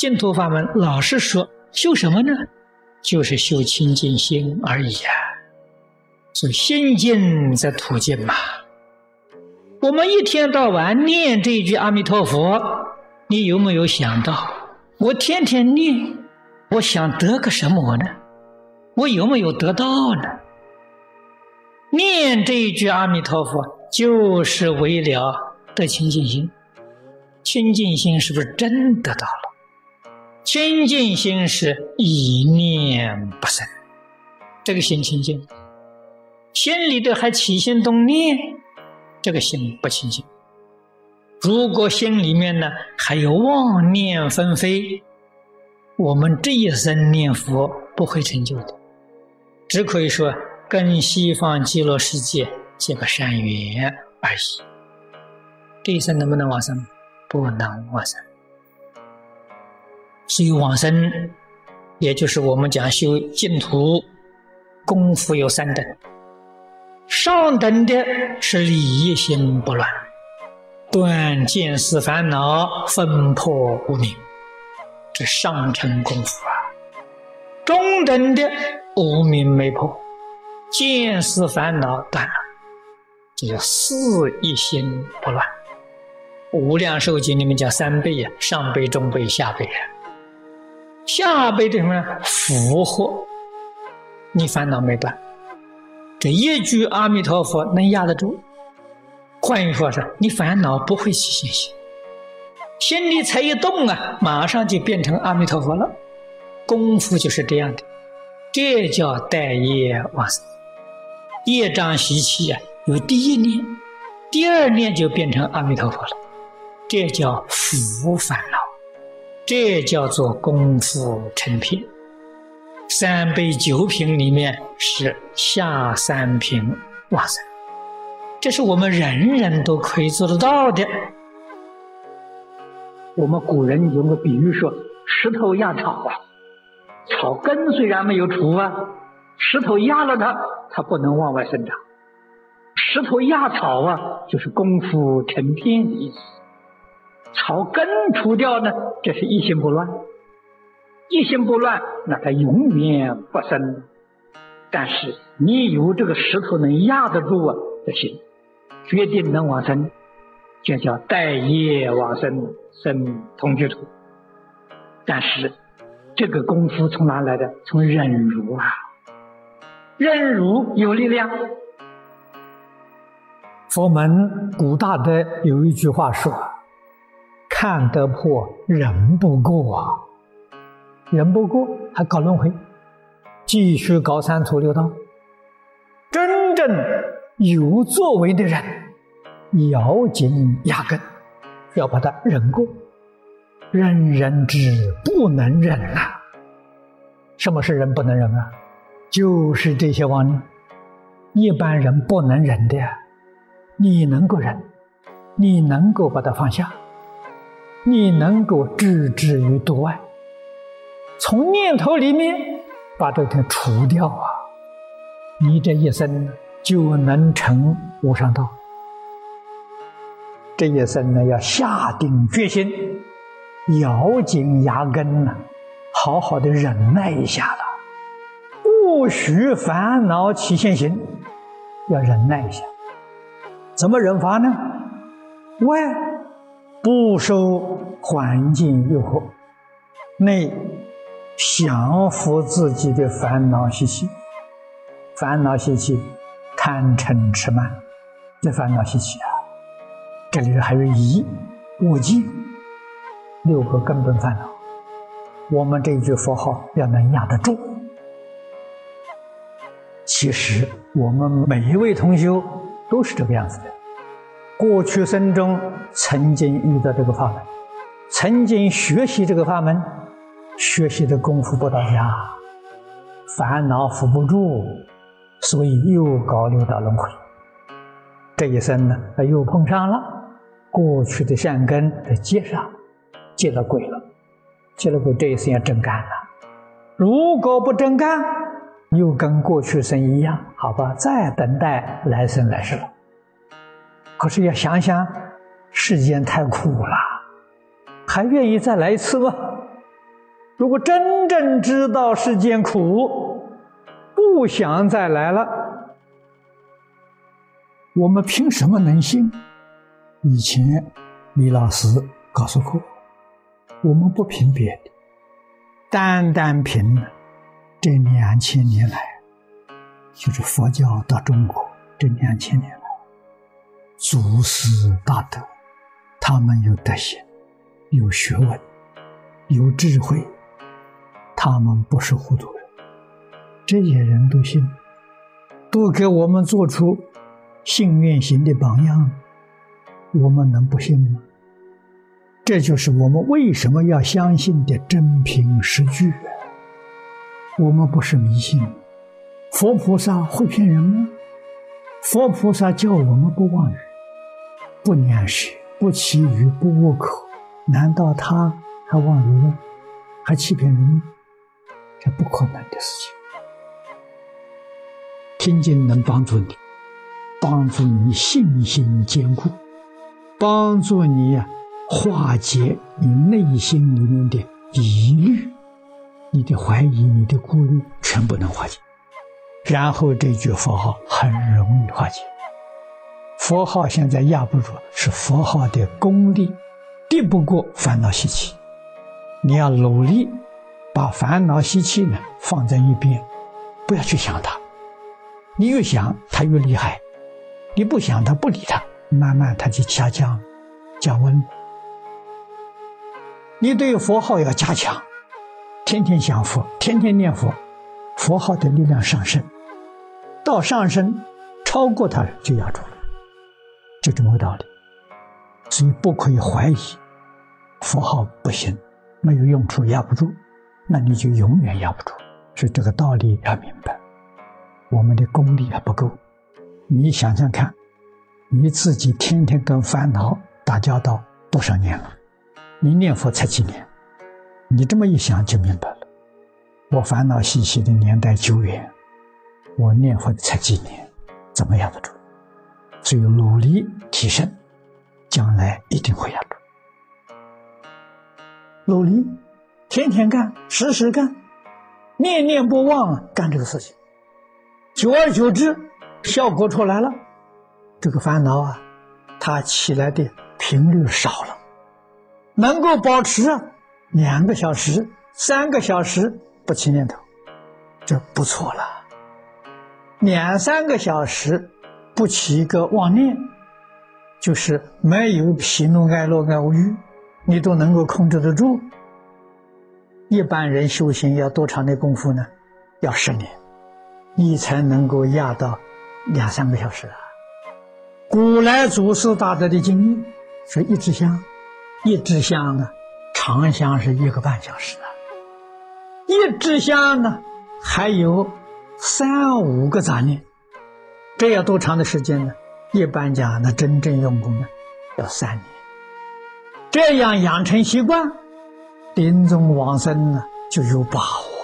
净土法门老是说修什么呢？就是修清净心而已啊。所以心净则土净嘛。我们一天到晚念这一句阿弥陀佛，你有没有想到，我天天念，我想得个什么呢？我有没有得到呢？念这一句阿弥陀佛，就是为了得清净心。清净心是不是真得到了？清净心是一念不生，这个心清净，心里头还起心动念。这个心不清净，如果心里面呢还有妄念纷飞，我们这一生念佛不会成就的，只可以说跟西方极乐世界结个善缘而已。这一生能不能往生？不能往生。所以往生，也就是我们讲修净土功夫有三等。上等的是理一心不乱，断见思烦恼，分破无明，这上乘功夫啊。中等的无明没破，见思烦恼断了，这叫四一心不乱。无量寿经里面讲三倍呀，上辈、中辈、下辈啊。下辈的什么呢？福祸，你烦恼没断。这一句阿弥陀佛能压得住？换句话说，你烦恼不会起信心，心里才一动啊，马上就变成阿弥陀佛了。功夫就是这样的，这叫待业往生。业障习气啊，有第一念，第二念就变成阿弥陀佛了，这叫福烦恼，这叫做功夫成片。三杯九品里面是下三品哇塞，这是我们人人都可以做得到的。我们古人有个比喻说：石头压草啊，草根虽然没有除啊，石头压了它，它不能往外生长。石头压草啊，就是功夫成片的意思。草根除掉呢，这是一心不乱。一心不乱，那它永远不生。但是你有这个石头能压得住啊，这心决定能往生，就叫待业往生，生同居土。但是这个功夫从哪来的？从忍辱啊，忍辱有力量。佛门古大德有一句话说：“看得破，忍不过啊。”人不过还搞轮回，继续搞三途六道。真正有作为的人，咬紧牙根，要把它忍过。忍人之不能忍啊！什么是人不能忍啊？就是这些妄念，一般人不能忍的。你能够忍，你能够把它放下，你能够置之于度外。从念头里面把这个除掉啊，你这一生就能成无上道。这一生呢，要下定决心，咬紧牙根呢，好好的忍耐一下了，不许烦恼起现行，要忍耐一下。怎么忍法呢？外不受环境诱惑，内。降服自己的烦恼习气，烦恼习气，贪嗔痴慢，这烦恼习气啊，这里头还有疑、恶见，六个根本烦恼。我们这一句佛号要能压得住。其实我们每一位同修都是这个样子的，过去生中曾经遇到这个法门，曾经学习这个法门。学习的功夫不到家，烦恼扶不住，所以又搞六道轮回。这一生呢，他又碰上了过去的善根在接上，接了鬼了，接了鬼，这一生要真干了。如果不真干，又跟过去生一样，好吧，再等待来生来世了。可是要想想，世间太苦了，还愿意再来一次吗？如果真正知道世间苦，不想再来了，我们凭什么能信？以前李老师告诉过，我们不凭别的，单单凭这两千年来，就是佛教到中国这两千年，祖师大德，他们有德行，有学问，有智慧。他们不是糊涂人，这些人都信，都给我们做出信愿行的榜样，我们能不信吗？这就是我们为什么要相信的真凭实据。我们不是迷信，佛菩萨会骗人吗？佛菩萨叫我们不妄语、不念舌、不绮语、不恶口，难道他还妄语吗？还欺骗人吗？这不可能的事情。听经能帮助你，帮助你信心坚固，帮助你呀化解你内心里面的疑虑、你的怀疑、你的顾虑，全部能化解。然后这句佛号很容易化解。佛号现在压不住，是佛号的功力敌不过烦恼习气，你要努力。把烦恼习气呢放在一边，不要去想它。你越想，它越厉害；你不想它，不理它，慢慢它就下降、降温。你对佛号要加强，天天想佛，天天念佛，佛号的力量上升，到上升超过它就压住了，就这么个道理。所以不可以怀疑，佛号不行，没有用处，压不住。那你就永远压不住，所以这个道理要明白。我们的功力还不够，你想想看，你自己天天跟烦恼打交道多少年了？你念佛才几年？你这么一想就明白了。我烦恼习气的年代久远，我念佛才几年，怎么压得住？只有努力提升，将来一定会压住。努力。天天干，时时干，念念不忘干这个事情，久而久之，效果出来了，这个烦恼啊，它起来的频率少了，能够保持两个小时、三个小时不起念头，这不错了。两三个小时不起一个妄念，就是没有喜怒哀乐爱恶欲，你都能够控制得住。一般人修行要多长的功夫呢？要十年，你才能够压到两三个小时啊！古来祖师大德的经验说一支香，一支香啊，长香是一个半小时啊，一支香呢还有三五个杂念，这要多长的时间呢？一般讲，那真正用功呢，要三年，这样养成习惯。临终往生呢，就有把握。